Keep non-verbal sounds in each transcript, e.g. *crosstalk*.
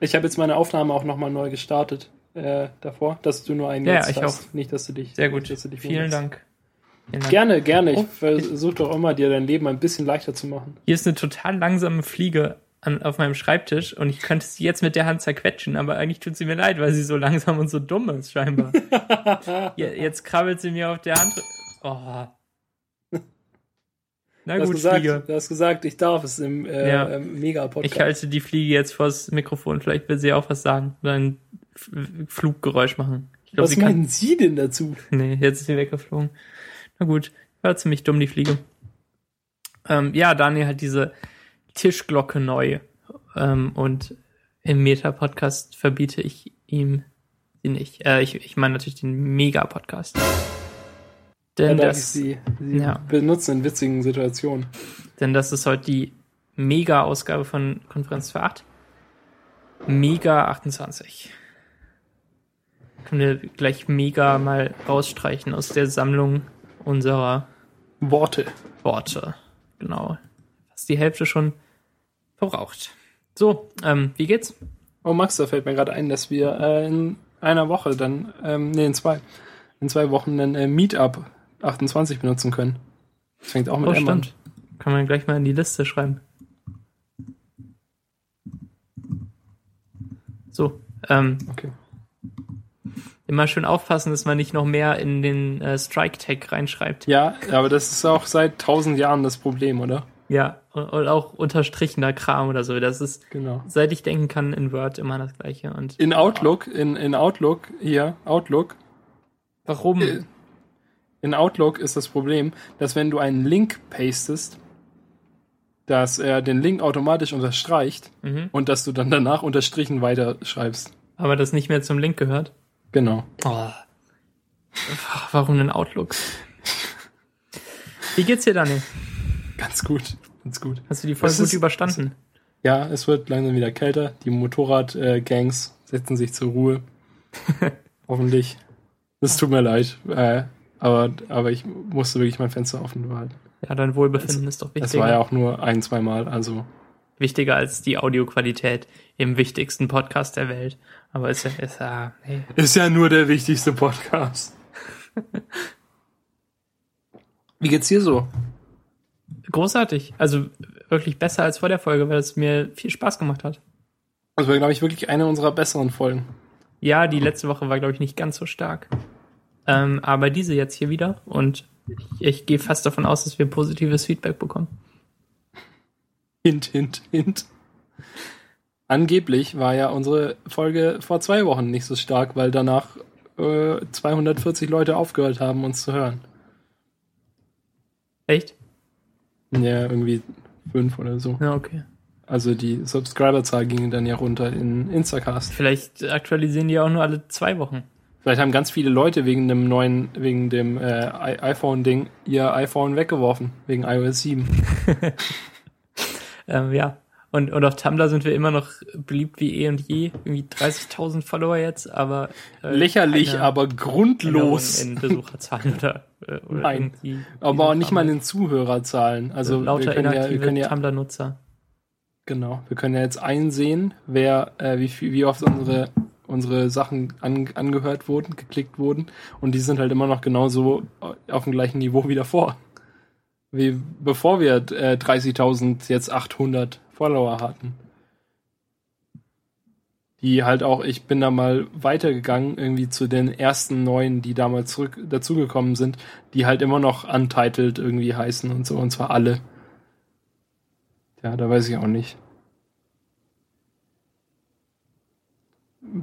Ich habe jetzt meine Aufnahme auch nochmal neu gestartet äh, davor, dass du nur einen Ja, jetzt ich hast. Nicht, dass du dich. Sehr gut. Dass du dich Vielen. Dank. Vielen Dank. Gerne, gerne. Ich Oh. versuche doch immer, dir dein Leben ein bisschen leichter zu machen. Hier ist eine total langsame Fliege an, auf meinem Schreibtisch und ich könnte sie jetzt mit der Hand zerquetschen, aber eigentlich tut sie mir leid, weil sie so langsam und so dumm ist, scheinbar. *laughs* jetzt krabbelt sie mir auf der Hand. Oh. Na Du hast, gut, gesagt, Fliege. du hast gesagt, ich darf es im äh, Ja. ähm, Mega-Podcast. Ich halte die Fliege jetzt vors Mikrofon. Vielleicht will sie auch was sagen. Oder ein Fluggeräusch machen. Ich glaube, Was sie kann. meinen Sie denn dazu? Nee, jetzt ist sie weggeflogen. Na gut, war ziemlich dumm, die Fliege. Ähm, ja, Daniel hat diese Tischglocke neu. Ähm, und im Meta-Podcast verbiete ich ihm sie nicht. Äh, ich, ich meine natürlich den Mega-Podcast. Denn, ich das, Sie, Sie Ja. benutzen in witzigen Situationen. denn das ist heute die Mega-Ausgabe von Konferenz für 8. Mega 28. Können wir gleich Mega mal rausstreichen aus der Sammlung unserer Worte. Worte. Genau. Fast die Hälfte schon verbraucht. So, ähm, wie geht's? Oh, Max, da fällt mir gerade ein, dass wir äh, in einer Woche dann, ähm, nee, in zwei, in zwei Wochen ein äh, Meetup 28 benutzen können. Das fängt auch mit Oh, M an. stimmt. Kann man gleich mal in die Liste schreiben. So, ähm, Okay. immer schön aufpassen, dass man nicht noch mehr in den äh, Strike-Tag reinschreibt. Ja, aber das ist auch seit tausend Jahren das Problem, oder? Ja, und, und auch unterstrichener Kram oder so. Das ist, Genau. seit ich denken kann, in Word immer das gleiche. Und In Outlook, in, in Outlook, hier, Outlook, warum? äh, in Outlook ist das Problem, dass wenn du einen Link pastest, dass er den Link automatisch unterstreicht Mhm. und dass du dann danach unterstrichen weiterschreibst. Aber das nicht mehr zum Link gehört. Genau. Oh. Warum denn Outlook? Wie geht's dir, Daniel? Ganz gut. Ganz gut. Hast du die Folge gut ist- überstanden? Ja, es wird langsam wieder kälter. Die Motorrad-Gangs setzen sich zur Ruhe. *laughs* Hoffentlich. Es tut mir leid. Äh, aber, aber ich musste wirklich mein Fenster offen behalten. Ja, dein Wohlbefinden ist doch Es wichtiger. war ja auch nur ein, zwei Mal. Also, wichtiger als die Audioqualität im wichtigsten Podcast der Welt. Aber ist ja, ist ja, hey. ist ja nur der wichtigste Podcast. *laughs* Wie geht's dir so? großartig. Also wirklich besser als vor der Folge, weil es mir viel Spaß gemacht hat. Das war, glaube ich, wirklich eine unserer besseren Folgen. Ja, die letzte Woche war, glaube ich, nicht ganz so stark. Ähm, aber diese jetzt hier wieder. Und ich, ich gehe fast davon aus, dass wir positives Feedback bekommen. Hint, hint, hint. Angeblich war ja unsere Folge vor zwei Wochen nicht so stark, weil danach äh, 240 Leute aufgehört haben, uns zu hören. Echt? Ja, irgendwie fünf oder so. Ja, okay. Also die Subscriberzahl ging dann ja runter in Instacast. Vielleicht aktualisieren die auch nur alle zwei Wochen. Vielleicht haben ganz viele Leute wegen dem neuen, wegen dem äh, iPhone-Ding ihr iPhone weggeworfen, wegen iOS 7. *laughs* Ähm, ja. Und, und auf Tumblr sind wir immer noch beliebt wie eh und je. Irgendwie 30.000 Follower jetzt, aber. äh, Lächerlich, keine aber grundlos. In Besucherzahlen oder, äh, oder Nein. Aber auch nicht mal in Zuhörerzahlen. Also lauter wir können ja, wir können ja Tumblr-Nutzer. Genau, wir können ja jetzt einsehen, wer, äh, wie, wie oft unsere, unsere Sachen an, angehört wurden, geklickt wurden. Und die sind halt immer noch genauso auf dem gleichen Niveau wie davor. Wie bevor wir äh, 30.000, jetzt 800 Follower hatten. Die halt auch, ich bin da mal weitergegangen, irgendwie zu den ersten neuen, die damals zurück dazugekommen sind, die halt immer noch untitled irgendwie heißen und so, und zwar alle. Ja, da weiß ich auch nicht.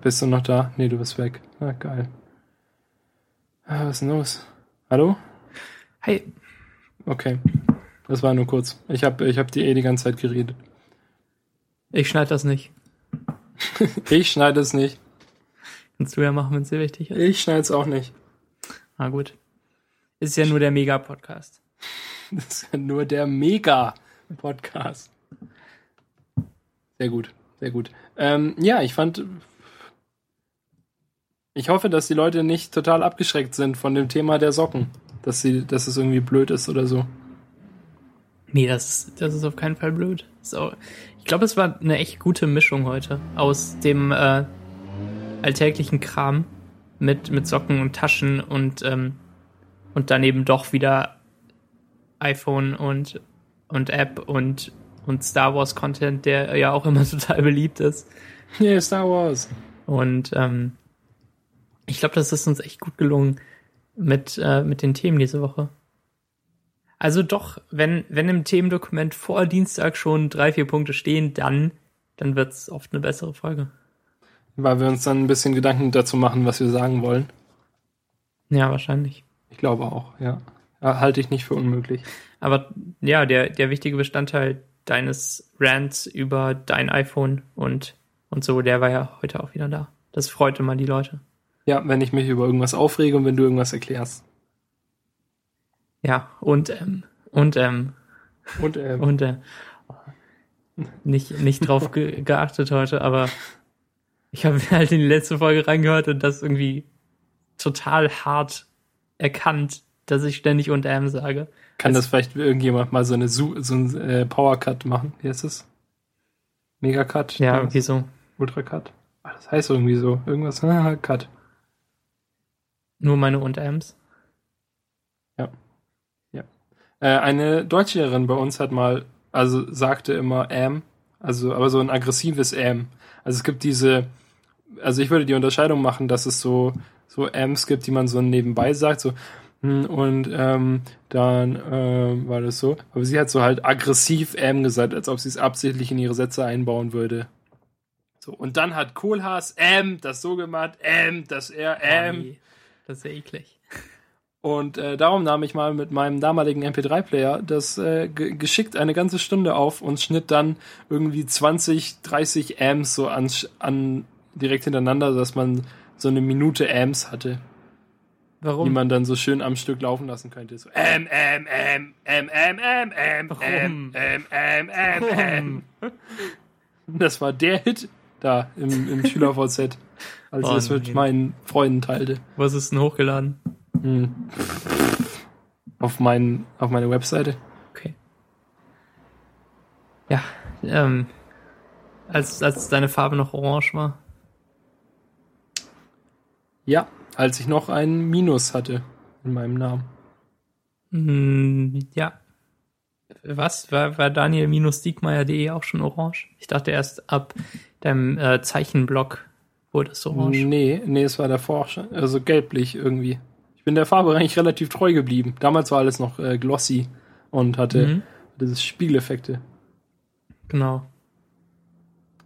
Bist du noch da? Nee, du bist weg. Ah, geil. Ah, was ist denn los? Hallo? Hey, Okay. Das war nur kurz. Ich habe ich hab dir eh die ganze Zeit geredet. ich schneide das nicht. *laughs* Ich schneide es nicht. Kannst du ja machen, wenn es dir wichtig ist. Ich schneide es auch nicht. Na gut. Ist ja nur der Mega-Podcast. *laughs* Das ist ja nur der Mega-Podcast. Sehr gut, sehr gut. Ähm, ja, ich fand. Ich hoffe, dass die Leute nicht total abgeschreckt sind von dem Thema der Socken. Dass, sie, dass es irgendwie blöd ist oder so. Nee, das, ist- das ist auf keinen Fall blöd. Auch, Ich glaube, es war eine echt gute Mischung heute aus dem äh, alltäglichen Kram mit, mit Socken und Taschen und, ähm, und daneben doch wieder iPhone und, und App und, und Star Wars Content, der ja auch immer *laughs* total beliebt ist. Yeah, Star Wars. Und ähm, ich glaube, das ist uns echt gut gelungen mit, äh, mit den Themen diese Woche. Also doch, wenn, wenn im Themendokument vor Dienstag schon drei, vier Punkte stehen, dann, dann wird's oft eine bessere Folge. Weil wir uns dann ein bisschen Gedanken dazu machen, was wir sagen wollen. Ja, wahrscheinlich. Ich glaube auch, ja. ja halte ich nicht für unmöglich. Aber ja, der, der wichtige Bestandteil deines Rants über dein iPhone und, und so, der war ja heute auch wieder da. Das freute mal die Leute. Ja, wenn ich mich über irgendwas aufrege und wenn du irgendwas erklärst. Ja, und ähm, und ähm, Und ähm, *laughs* und äh, nicht nicht drauf ge *laughs* geachtet heute, aber ich habe halt in die letzte Folge reingehört und das irgendwie total hart erkannt, dass ich ständig und ähm sage. kann also- das vielleicht irgendjemand mal so eine so ein äh, Power Cut machen? Wie heißt das? Mega Cut? Ja, irgendwie so. Ultra Cut? Ah, das heißt irgendwie so. Irgendwas. Ah, Cut. Nur meine und Ms. Äh, eine Deutschlehrerin bei uns hat mal, also sagte immer am, also aber so ein aggressives am. Also es gibt diese, also ich würde die Unterscheidung machen, dass es so so Ams gibt, die man so nebenbei sagt, so hm, und ähm, dann ähm, war das so. Aber sie hat so halt aggressiv am gesagt, als ob sie es absichtlich in ihre Sätze einbauen würde. So und dann hat Kohlhaas am das so gemacht, am dass er am. Das ist ja eklig. Und äh, darum nahm ich mal mit meinem damaligen MP3-Player das äh, ge geschickt eine ganze Stunde auf und schnitt dann irgendwie 20, 30 Amps so an, an direkt hintereinander, dass man so eine Minute Amps hatte, die Warum? man dann so schön am Stück laufen lassen könnte. So Am, Am, Am, Am, Am, Am, Am, Warum? Am, Am, Am, Am, Am. Das war der Hit da im, im *laughs* Schüler-VZ, als ich Oh das mit nein. meinen Freunden teilte. Was ist denn hochgeladen? Hm. Auf, mein, auf meine Webseite. Okay. Ja, ähm, als, als deine Farbe noch orange war. Ja, als ich noch ein Minus hatte in meinem Namen. Hm, ja. Was? War, war Daniel-Diekmeyer.de auch schon orange? Ich dachte erst ab deinem äh, Zeichenblock wurde es orange. Nee, nee, es war davor auch schon. Also gelblich irgendwie. Ich bin der Farbe eigentlich relativ treu geblieben. Damals war alles noch äh, glossy und hatte Mhm. diese Spiegeleffekte. Genau.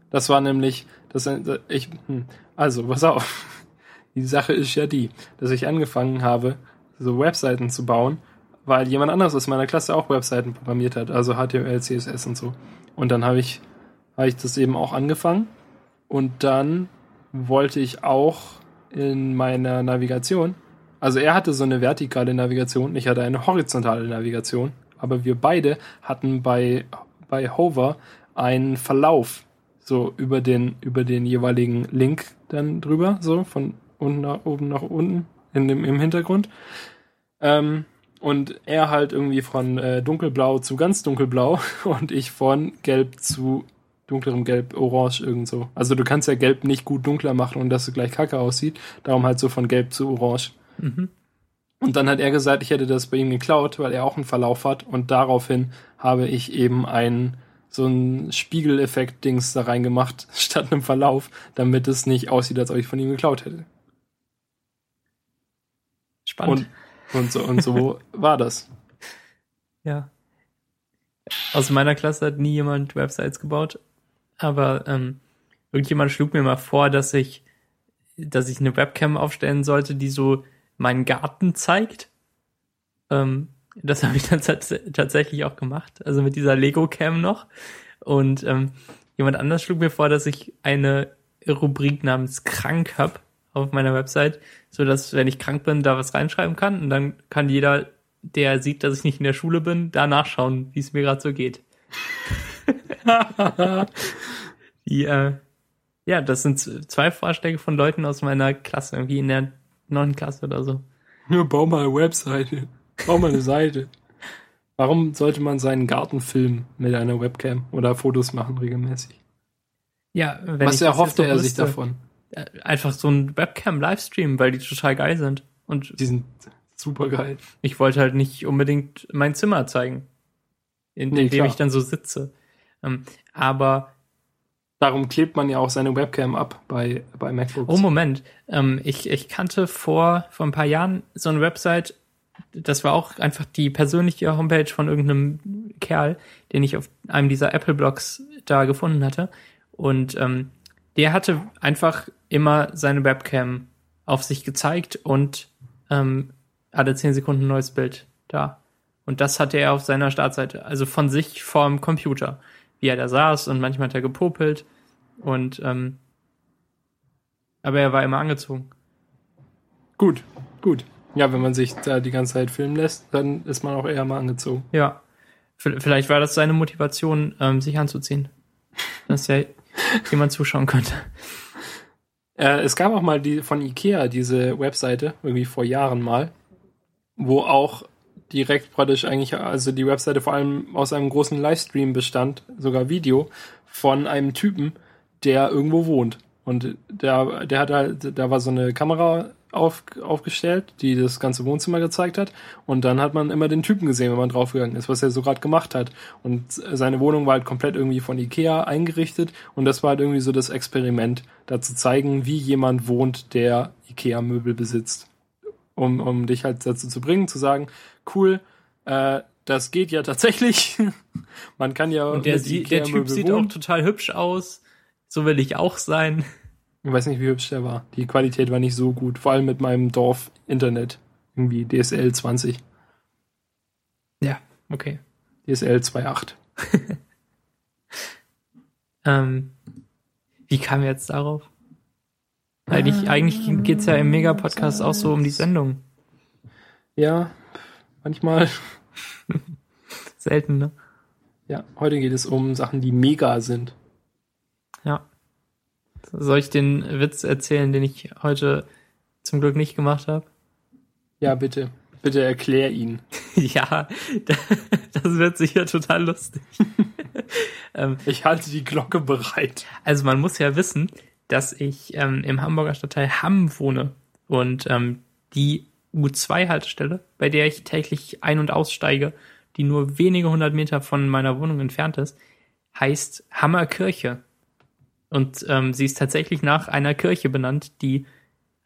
Das war nämlich, das ich, hm, also, pass auf. *laughs* Die Sache ist ja die, dass ich angefangen habe, so Webseiten zu bauen, weil jemand anderes aus meiner Klasse auch Webseiten programmiert hat, also HTML, CSS und so. Und dann habe ich, habe ich das eben auch angefangen und dann wollte ich auch in meiner Navigation, also er hatte so eine vertikale Navigation, ich hatte eine horizontale Navigation, aber wir beide hatten bei, bei Hover einen Verlauf so über den, über den jeweiligen Link dann drüber, so von unten nach oben nach unten in dem, im Hintergrund. Ähm, und er halt irgendwie von äh, dunkelblau zu ganz dunkelblau *laughs* und ich von gelb zu dunklerem Gelb, Orange irgend so. Also du kannst ja Gelb nicht gut dunkler machen und dass es gleich kacke aussieht. Darum halt so von Gelb zu Orange. Mhm. Und dann hat er gesagt, ich hätte das bei ihm geklaut, weil er auch einen Verlauf hat. Und daraufhin habe ich eben einen so ein Spiegeleffekt-Dings da reingemacht, *laughs* statt einem Verlauf, damit es nicht aussieht, als ob ich von ihm geklaut hätte. Spannend. Und, und so, und so *laughs* war das. Ja. Aus meiner Klasse hat nie jemand Websites gebaut, aber ähm, irgendjemand schlug mir mal vor, dass ich, dass ich eine Webcam aufstellen sollte, die so meinen Garten zeigt. Ähm, das *laughs* habe ich dann tats tatsächlich auch gemacht, also mit dieser Lego-Cam noch. Und ähm, jemand anders schlug mir vor, dass ich eine Rubrik namens krank hab auf meiner Website, so dass wenn ich krank bin, da was reinschreiben kann und dann kann jeder der sieht, dass ich nicht in der Schule bin, da nachschauen, wie es mir gerade so geht. *laughs* Die, äh, ja, das sind zwei Vorschläge von Leuten aus meiner Klasse, irgendwie in der neunten Klasse oder so. Nur bau mal eine Webseite. Bau mal eine Seite. Warum sollte man seinen Garten filmen mit einer Webcam oder Fotos machen regelmäßig? Ja, wenn Was erhoffte er sich davon? Äh, Einfach so ein Webcam-Livestream, weil die total geil sind. Und Die sind super geil. ich wollte halt nicht unbedingt mein Zimmer zeigen, in, Nee, dem ich dann so sitze. Ähm, aber, Darum klebt man ja auch seine Webcam ab bei, bei MacBooks. oh Moment, ähm, ich, ich kannte vor, vor ein paar Jahren so eine Website, das war auch einfach die persönliche Homepage von irgendeinem Kerl, den ich auf einem dieser Apple-Blogs da gefunden hatte. Und ähm, der hatte einfach immer seine Webcam auf sich gezeigt und ähm, alle 10 Sekunden ein neues Bild da. Und das hatte er auf seiner Startseite, also von sich vorm Computer, wie er da saß und manchmal hat er gepopelt und ähm, aber er war immer angezogen. Gut, gut. Ja, wenn man sich da die ganze Zeit filmen lässt, dann ist man auch eher mal angezogen. Ja. Vielleicht war das seine Motivation, ähm, sich anzuziehen. Dass ja *laughs* jemand zuschauen könnte. Äh, es gab auch mal die von Ikea diese Webseite, irgendwie vor Jahren mal, wo auch direkt praktisch eigentlich, also die Webseite vor allem aus einem großen Livestream bestand, sogar Video, von einem Typen, der irgendwo wohnt. Und der, der hat halt, da war so eine Kamera auf, aufgestellt, die das ganze Wohnzimmer gezeigt hat. Und dann hat man immer den Typen gesehen, wenn man draufgegangen ist, was er so gerade gemacht hat. Und seine Wohnung war halt komplett irgendwie von Ikea eingerichtet. Und das war halt irgendwie so das Experiment, da zu zeigen, wie jemand wohnt, der Ikea-Möbel besitzt. Um, um dich halt dazu zu bringen, zu sagen, cool, äh, das geht ja tatsächlich. *laughs* man kann ja Und der, sie- der Typ sieht auch total hübsch aus. So will ich auch sein. Ich weiß nicht, wie hübsch der war. Die Qualität war nicht so gut. Vor allem mit meinem Dorf-Internet. Irgendwie DSL 20. Ja, okay. DSL 2.8. *laughs* Ähm, wie kam er jetzt darauf? Eigentlich, eigentlich geht's ja im Mega-Podcast auch so um die Sendung. Ja, manchmal. *laughs* Selten, ne? Ja, heute geht es um Sachen, die mega sind. Ja. Soll ich den Witz erzählen, den ich heute zum Glück nicht gemacht habe? Ja, bitte. Bitte erklär ihn. *laughs* ja, *laughs* das wird sicher total lustig. ähm, Ich halte die Glocke bereit. also man muss ja wissen, dass ich ähm, im Hamburger Stadtteil Hamm wohne und ähm, die U2-Haltestelle, bei der ich täglich ein- und aussteige, die nur wenige hundert Meter von meiner Wohnung entfernt ist, heißt Hammerkirche. Und ähm, sie ist tatsächlich nach einer Kirche benannt, die,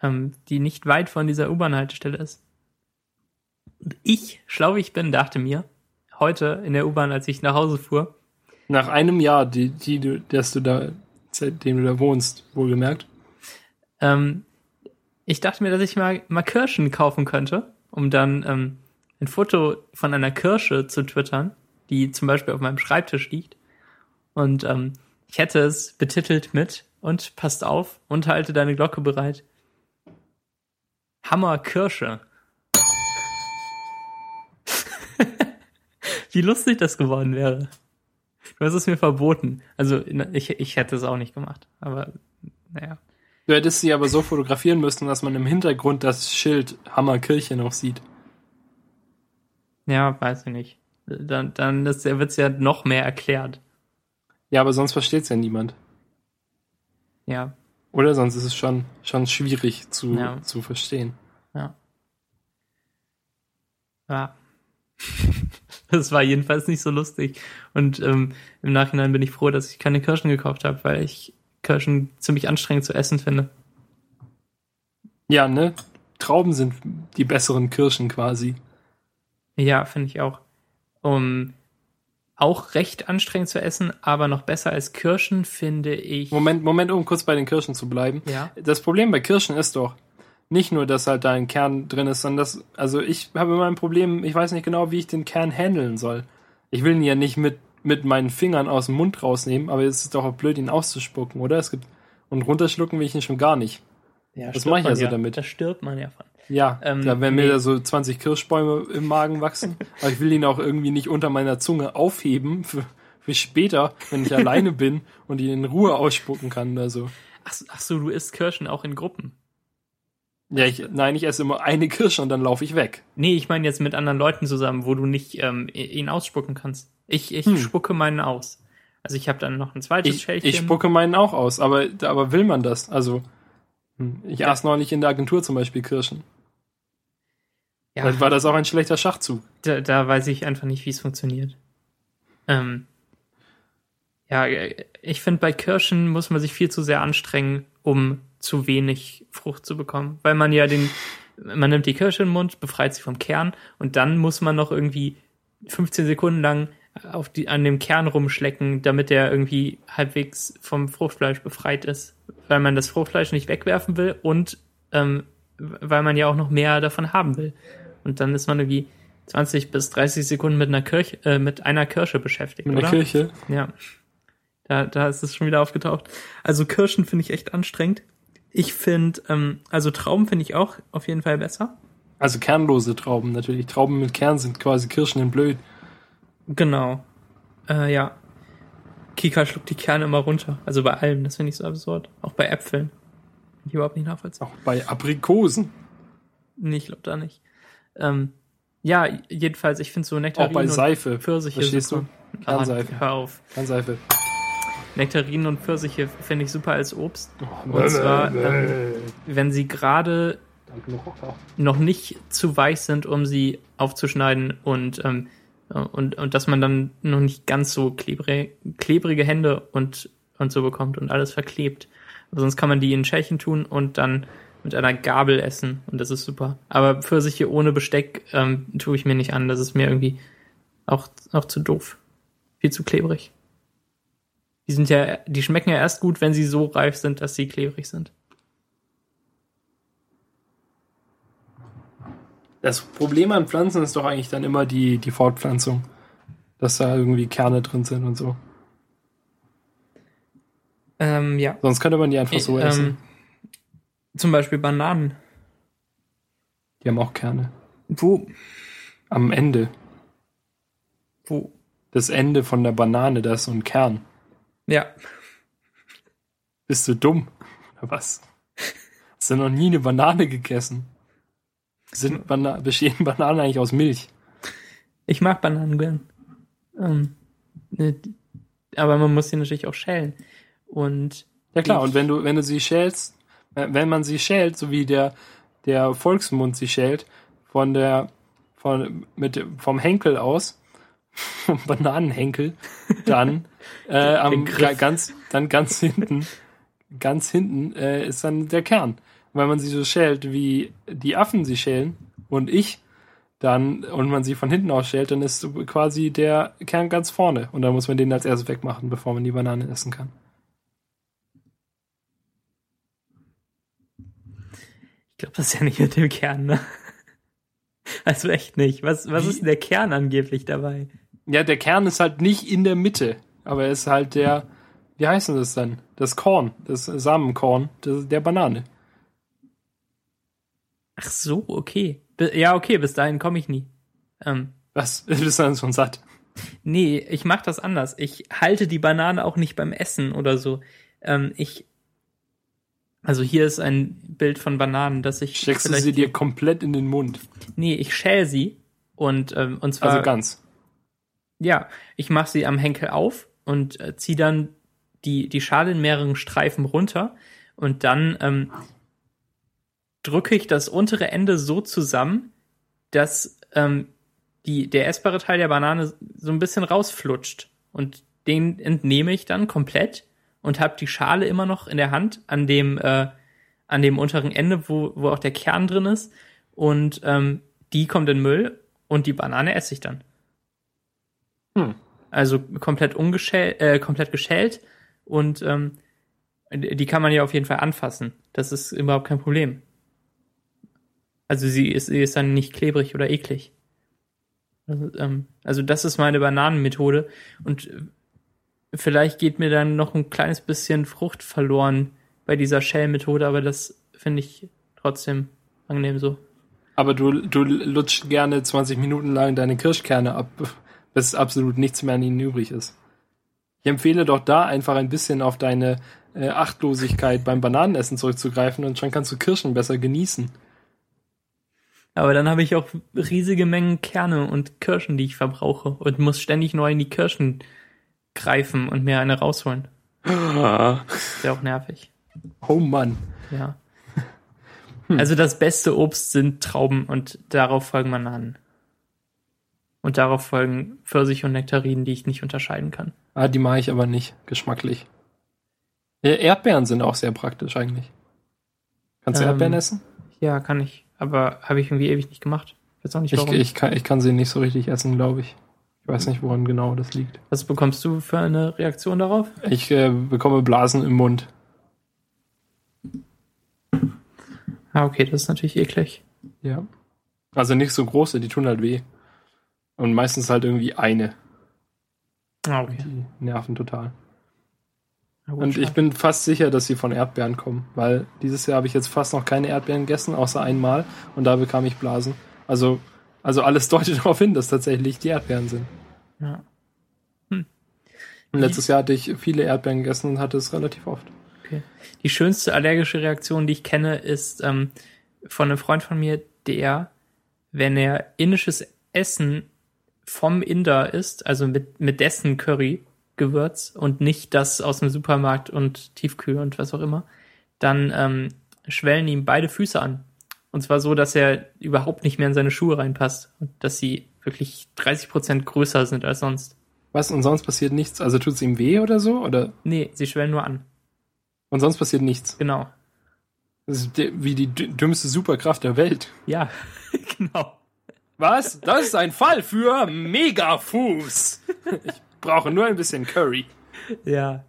ähm, die nicht weit von dieser U-Bahn-Haltestelle ist. Und ich, schlau wie ich bin, dachte mir, heute in der U-Bahn, als ich nach Hause fuhr, Nach einem Jahr, die, die du, dass du da, seitdem du da wohnst, wohlgemerkt. Ähm, ich dachte mir, dass ich mal, mal Kirschen kaufen könnte, um dann ähm, ein Foto von einer Kirsche zu twittern, die zum Beispiel auf meinem Schreibtisch liegt. Und ähm, ich hätte es betitelt mit und passt auf und halte deine Glocke bereit. Hammer Kirsche. *laughs* Wie lustig das geworden wäre. Du hast es mir verboten. Also ich, ich hätte es auch nicht gemacht. Aber naja. Du hättest sie aber so fotografieren müssen, dass man im Hintergrund das Schild Hammerkirche noch sieht. Ja, weiß ich nicht. Dann, dann wird es ja noch mehr erklärt. Ja, aber sonst versteht's ja niemand. Ja, Oder sonst ist es schon, schon schwierig zu, Ja. zu verstehen. ja. Ja. *laughs* Das war jedenfalls nicht so lustig. Und ähm, im Nachhinein bin ich froh, dass ich keine Kirschen gekauft habe, weil ich Kirschen ziemlich anstrengend zu essen finde. Ja, ne? Trauben sind die besseren Kirschen quasi. Ja, finde ich auch. Um auch recht anstrengend zu essen, aber noch besser als Kirschen finde ich. Moment, Moment, um kurz bei den Kirschen zu bleiben. Ja. Das Problem bei Kirschen ist doch nicht nur, dass halt da ein Kern drin ist, sondern dass, also ich habe immer ein Problem, ich weiß nicht genau, wie ich den Kern handeln soll. Ich will ihn ja nicht mit, mit meinen Fingern aus dem Mund rausnehmen, aber es ist doch auch blöd, ihn auszuspucken, oder? Es gibt, und runterschlucken will ich ihn schon gar nicht. ja das stirbt mach ich man ja so damit. Da stirbt man ja von. Ja, Ähm, da werden nee. mir da so 20 Kirschbäume im Magen wachsen, *laughs* aber ich will ihn auch irgendwie nicht unter meiner Zunge aufheben für, für später, wenn ich alleine *laughs* bin und ihn in Ruhe ausspucken kann oder so. Ach, ach so, du isst Kirschen auch in Gruppen. Ja, ich, nein, ich esse immer eine Kirsche und dann laufe ich weg. Nee, ich meine jetzt mit anderen Leuten zusammen, wo du nicht ähm, ihn ausspucken kannst. Ich, ich Hm. spucke meinen aus. Also ich habe dann noch ein zweites Ich, Schälchen. ich spucke meinen auch aus, aber, aber will man das? Also, hm, ich aß neulich in der Agentur zum Beispiel Kirschen. ja, Vielleicht war das auch ein schlechter Schachzug. da, da weiß ich einfach nicht, wie es funktioniert. Ähm, ja, ich finde, bei Kirschen muss man sich viel zu sehr anstrengen, um zu wenig Frucht zu bekommen. Weil man ja den, man nimmt die Kirsche in den Mund, befreit sie vom Kern und dann muss man noch irgendwie 15 Sekunden lang auf die, an dem Kern rumschlecken, damit der irgendwie halbwegs vom Fruchtfleisch befreit ist. Weil man das Fruchtfleisch nicht wegwerfen will und ähm, weil man ja auch noch mehr davon haben will. Und dann ist man irgendwie 20 bis 30 Sekunden mit einer Kirche, äh, mit einer Kirsche beschäftigt, Mit der Kirche. Ja. Da, da ist es schon wieder aufgetaucht. Also Kirschen finde ich echt anstrengend. Ich finde, ähm, also Trauben finde ich auch auf jeden Fall besser. Also kernlose Trauben natürlich. Trauben mit Kern sind quasi Kirschen in blöd. Genau. Äh, ja. Kika schluckt die Kerne immer runter. Also bei allem, das finde ich so absurd. Auch bei Äpfeln. Kann ich überhaupt nicht nachvollziehen. Auch bei Aprikosen. Nee, ich glaube da nicht. Ähm, ja, jedenfalls, ich finde so Auch Nektarinen bei und Seife. Pfirsiche Verstehst super. du? Kernseife. Ah, hör auf. Kernseife. Nektarinen und Pfirsiche finde ich super als Obst. Und zwar, ähm, wenn sie gerade noch nicht zu weich sind, um sie aufzuschneiden und, ähm, und, und dass man dann noch nicht ganz so klebrige, klebrige Hände und, und so bekommt und alles verklebt. Aber sonst kann man die in Schälchen tun und dann mit einer Gabel essen und das ist super. Aber Pfirsiche ohne Besteck ähm, tue ich mir nicht an. Das ist mir irgendwie auch, auch zu doof. Viel zu klebrig. Die sind ja, die schmecken ja erst gut, wenn sie so reif sind, dass sie klebrig sind. Das Problem an Pflanzen ist doch eigentlich dann immer die, die Fortpflanzung. Dass da irgendwie Kerne drin sind und so. Ähm, ja. Sonst könnte man die einfach so Ähm, essen. Zum Beispiel Bananen. Die haben auch Kerne. Wo, Am Ende. wo, Das Ende von der Banane, da ist so ein Kern. Ja. Bist du dumm? Oder was? Hast du noch nie eine Banane gegessen? Sind Bana bestehen Bananen eigentlich aus Milch? Ich mag Bananen gern. Ähm, ne, aber man muss sie natürlich auch schälen. Und Ja klar, und wenn du, wenn du sie schälst, äh, wenn man sie schält, so wie der, der Volksmund sie schält, von der, von, mit, vom Henkel aus, *laughs* Bananenhenkel, dann, äh, am, ganz, dann ganz hinten, ganz hinten, äh, ist dann der Kern. Wenn man sie so schält, wie die Affen sie schälen und ich, dann, und man sie von hinten aus schält, dann ist quasi der Kern ganz vorne. Und dann muss man den als erstes wegmachen, bevor man die Banane essen kann. ich glaube, das ist ja nicht mit dem Kern, ne? *laughs* Also echt nicht. Was, was Wie? ist denn der Kern angeblich dabei? Ja, der Kern ist halt nicht in der Mitte, aber er ist halt der, wie heißt denn das dann? Das Korn, das Samenkorn der, der Banane. Ach so, okay. Ja, okay, bis dahin komme ich nie. Ähm, Was? *laughs* Du bist dann schon satt. nee, ich mache das anders. Ich halte die Banane auch nicht beim Essen oder so. Ähm, ich, also hier ist ein Bild von Bananen, das ich Steckst du sie dir komplett in den Mund. Nee, ich schäl sie und ähm, und zwar Also ganz. ja, ich mache sie am Henkel auf und äh, ziehe dann die die Schale in mehreren Streifen runter und dann ähm, drücke ich das untere Ende so zusammen, dass ähm, die der essbare Teil der Banane so ein bisschen rausflutscht und den entnehme ich dann komplett und habe die Schale immer noch in der Hand an dem äh, an dem unteren Ende, wo wo auch der Kern drin ist und ähm, die kommt in Müll und die Banane esse ich dann. Hm. Also komplett ungeschält, äh, komplett geschält und ähm, die kann man ja auf jeden Fall anfassen. Das ist überhaupt kein Problem. Also sie ist, sie ist dann nicht klebrig oder eklig. Also, ähm, also das ist meine Bananenmethode und vielleicht geht mir dann noch ein kleines bisschen Frucht verloren bei dieser Shell-Methode, aber das finde ich trotzdem angenehm so. Aber du, du lutscht gerne 20 Minuten lang deine Kirschkerne ab, bis absolut nichts mehr an ihnen übrig ist. Ich empfehle doch da einfach ein bisschen auf deine äh, Achtlosigkeit beim Bananenessen zurückzugreifen und schon kannst du Kirschen besser genießen. Aber dann habe ich auch riesige Mengen Kerne und Kirschen, die ich verbrauche und muss ständig neu in die Kirschen greifen und mir eine rausholen. Ah. Ist ja auch nervig. Oh Mann. Ja. Also das beste Obst sind Trauben und darauf folgen Bananen. Und darauf folgen Pfirsich und Nektarinen, die ich nicht unterscheiden kann. Ah, die mache ich aber nicht, geschmacklich. Erdbeeren sind auch sehr praktisch eigentlich. Kannst du Ähm, Erdbeeren essen? Ja, kann ich. Aber habe ich irgendwie ewig nicht gemacht. Weiß auch nicht Ich, warum. ich, kann, ich kann sie nicht so richtig essen, glaube ich. Ich weiß nicht, woran genau das liegt. Was bekommst du für eine Reaktion darauf? Ich äh, bekomme Blasen im Mund. Ah, okay, das ist natürlich eklig. Ja. Also nicht so große, die tun halt weh. Und meistens halt irgendwie eine. Ah, okay. Die nerven total. Gut, Und ich bin fast sicher, dass sie von Erdbeeren kommen, weil dieses Jahr habe ich jetzt fast noch keine Erdbeeren gegessen, außer einmal. Und da bekam ich Blasen. Also, also alles deutet *laughs* darauf hin, dass tatsächlich die Erdbeeren sind. ja. Und letztes Jahr hatte ich viele Erdbeeren gegessen und hatte es relativ oft. Die schönste allergische Reaktion, die ich kenne, ist ähm, von einem Freund von mir, der, wenn er indisches Essen vom Inder isst, also mit, mit dessen Curry-Gewürz und nicht das aus dem Supermarkt und Tiefkühl und was auch immer, dann ähm, schwellen ihm beide Füße an. Und zwar so, dass er überhaupt nicht mehr in seine Schuhe reinpasst und dass sie wirklich 30 Prozent größer sind als sonst. Was? Und sonst passiert nichts? Also tut es ihm weh oder so? Oder? Nee, sie schwellen nur an. Und sonst passiert nichts. Genau. Das ist wie die dü- dümmste Superkraft der Welt. Ja, *laughs* genau. Was? Das ist ein Fall für Megafuß. Ich brauche nur ein bisschen Curry. Ja.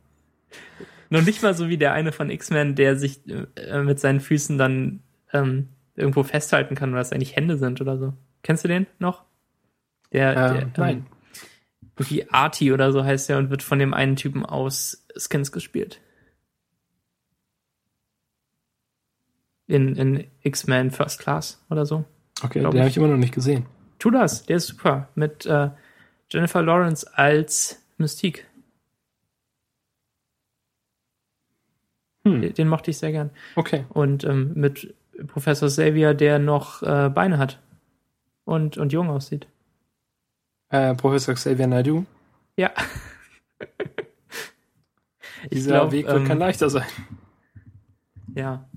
Noch nicht mal so wie der eine von X-Men, der sich äh, mit seinen Füßen dann ähm, irgendwo festhalten kann, weil das eigentlich Hände sind oder so. Kennst du den noch? Der, der Ähm, nein. Irgendwie Artie oder so heißt der und wird von dem einen Typen aus Skins gespielt. In, in X-Men First Class oder so. Okay, den habe ich. ich immer noch nicht gesehen. Tu das, der ist super. Mit äh, Jennifer Lawrence als Mystique. Hm, Den, den mochte ich sehr gern. okay. Und ähm, mit Professor Xavier, der noch äh, Beine hat und, und jung aussieht. Äh, Professor Xavier Naidoo. Ja. *laughs* ich Dieser glaub, Weg wird ähm, kein leichter sein. Ja.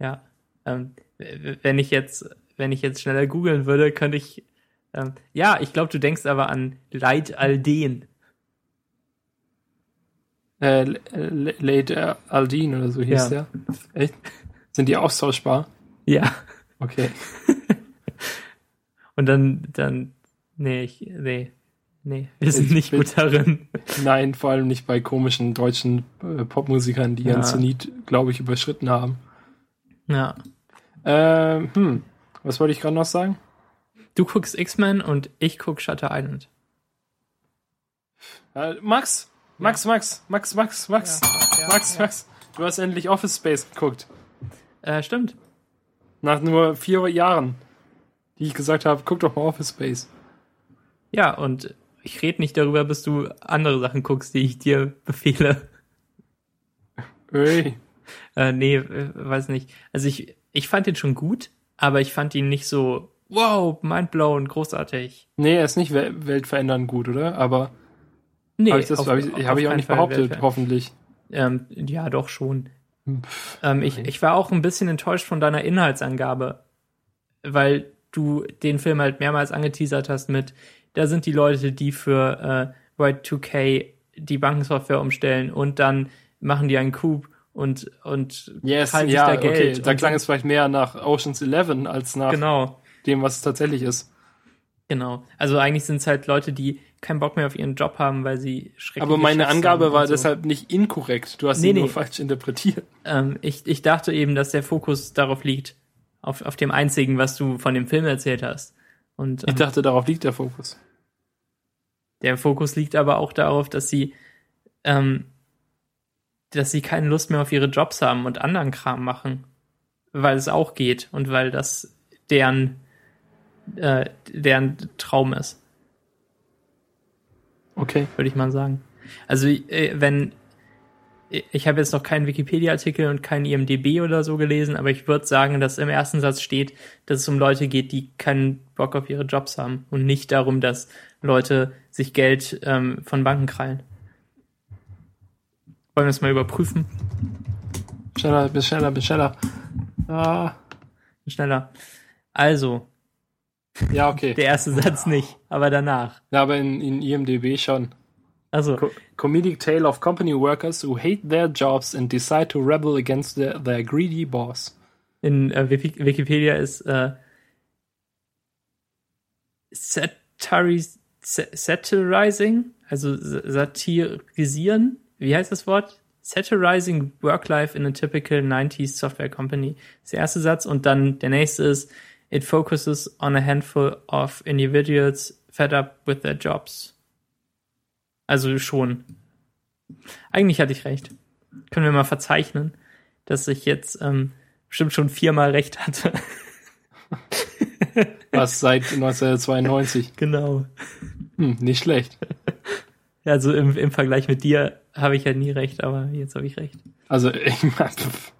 Ja. Ähm, wenn ich jetzt, wenn ich jetzt schneller googeln würde, könnte ich. Ähm, ja, ich glaube, du denkst aber an Leid Alden. Äh, L- L- Late Aldin oder so hieß Ja. der. Echt? Sind die austauschbar? Ja. Okay. *laughs* Und dann, dann, nee, ich, nee, nee, wir sind Ich nicht bin- gut darin. *laughs* Nein, vor allem nicht bei komischen deutschen äh, Popmusikern, die ihren Ja. Zenit, glaube ich, überschritten haben. Ja. Ähm, hm, was wollte ich gerade noch sagen? Du guckst X-Men und ich guck Shutter Island. Äh, Max, Max, Max, Max, Max, Max, Ja, Max, ja. Max. Du hast endlich Office Space geguckt. Äh, stimmt. Nach nur vier Jahren, die ich gesagt habe, guck doch mal Office Space. Ja, und ich rede nicht darüber, bis du andere Sachen guckst, die ich dir befehle. *laughs* Ey. Äh, nee, äh, weiß nicht. Also ich, ich fand ihn schon gut, aber ich fand ihn nicht so, wow, mindblown, großartig. Nee, er ist nicht wel weltverändernd gut, oder? Aber Nee, habe ich das auf- hab ich, auf hab ich auch nicht behauptet, hoffentlich. Ähm, ja, doch schon. Ähm, ich, ich war auch ein bisschen enttäuscht von deiner Inhaltsangabe, weil du den Film halt mehrmals angeteasert hast mit, da sind die Leute, die für äh, Y2K die Bankensoftware umstellen und dann machen die einen Coup und, und Yes, teilen sich ja, da okay. Geld. Da und klang es vielleicht mehr nach Ocean's Eleven als nach Genau, dem, was es tatsächlich ist. genau. Also eigentlich sind es halt Leute, die keinen Bock mehr auf ihren Job haben, weil sie schrecklich Aber meine Angabe war deshalb nicht inkorrekt. Du hast Nee, sie nur nee. falsch interpretiert. Ähm, ich, ich dachte eben, dass der Fokus darauf liegt, auf, auf dem einzigen, was du von dem Film erzählt hast. Und Ich ähm, dachte, darauf liegt der Fokus. Der Fokus liegt aber auch darauf, dass sie, ähm, dass sie keine Lust mehr auf ihre Jobs haben und anderen Kram machen, weil es auch geht und weil das deren, äh, deren Traum ist, Okay. würde ich mal sagen. Also äh, wenn ich habe jetzt noch keinen Wikipedia-Artikel und keinen IMDB oder so gelesen, aber ich würde sagen, dass im ersten Satz steht, dass es um Leute geht, die keinen Bock auf ihre Jobs haben und nicht darum, dass Leute sich Geld ähm, von Banken krallen. Wollen wir es mal überprüfen? Schneller, bis schneller, bis schneller. Ah. Schneller. Also, Ja, okay. der erste Satz nicht, aber danach. Ja, aber in, in IMDB schon. Also, Co comedic tale of company workers who hate their jobs and decide to rebel against their, their greedy boss. in äh, Wiki- Wikipedia ist äh, satiris, satirizing, also sa- satirisieren, wie heißt das Wort? Satirizing work life in a typical 90s software company. Das ist der erste Satz und dann der nächste ist It focuses on a handful of individuals fed up with their jobs. Also schon. Eigentlich hatte ich recht. Können wir mal verzeichnen, dass ich jetzt ähm, bestimmt schon viermal recht hatte. *laughs* Was seit 1992. genau. Hm, nicht schlecht. Also im, im Vergleich mit dir habe ich ja nie recht, aber jetzt habe ich recht. Also *laughs* ich mein, pff,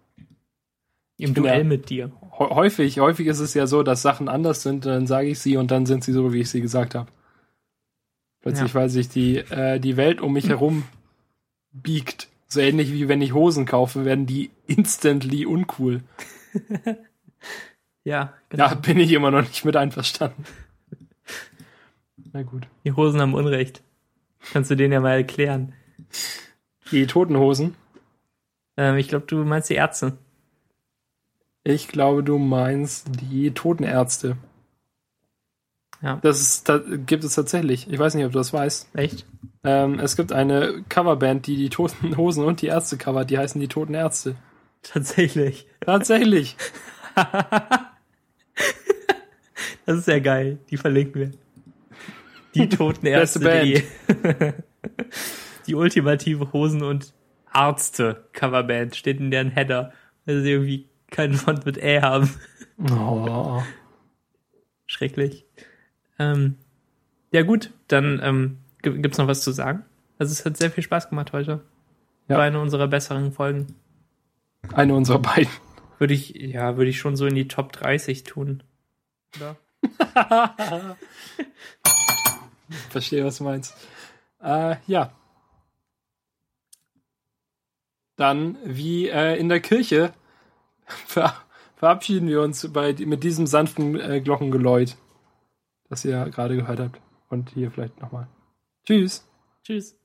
Im Duell ja- mit dir. hä- häufig, häufig ist es ja so, dass Sachen anders sind, dann sage ich sie und dann sind sie so, wie ich sie gesagt habe. Plötzlich, Ja. weil sich die, äh, die Welt um mich herum biegt. So ähnlich wie wenn ich Hosen kaufe, werden die instantly uncool. *laughs* Ja, genau. Da bin ich immer noch nicht mit einverstanden. Na gut. Die Hosen haben Unrecht. Kannst du denen ja mal erklären. Die toten Hosen. Ähm, ich glaube, du meinst die Ärzte. Ich glaube, du meinst die Totenärzte. Ja. Das ist, da gibt es tatsächlich. Ich weiß nicht, ob du das weißt. Echt? Ähm, es gibt eine Coverband, die die Toten *laughs* Hosen und die Ärzte covert. Die heißen die Toten Ärzte. Tatsächlich. Tatsächlich. *laughs* Das ist ja geil. Die verlinken wir. Die toten Beste Ärzte. *laughs* Die ultimative Hosen- und Ärzte-Coverband steht in deren Header, weil sie irgendwie keinen Font mit Ä haben. Oh. Schrecklich. Ähm, ja gut, dann ähm, gi- gibt's noch was zu sagen. Also es hat sehr viel Spaß gemacht heute. Ja. War eine unserer besseren Folgen. Eine unserer beiden. Würde ich, ja, würde ich schon so in die Top 30 tun. Oder? *laughs* Verstehe, was du meinst. Äh, ja. Dann, wie äh, in der Kirche, ver verabschieden wir uns bei, mit diesem sanften äh, Glockengeläut, das ihr gerade gehört habt. Und hier vielleicht nochmal. Tschüss. Tschüss.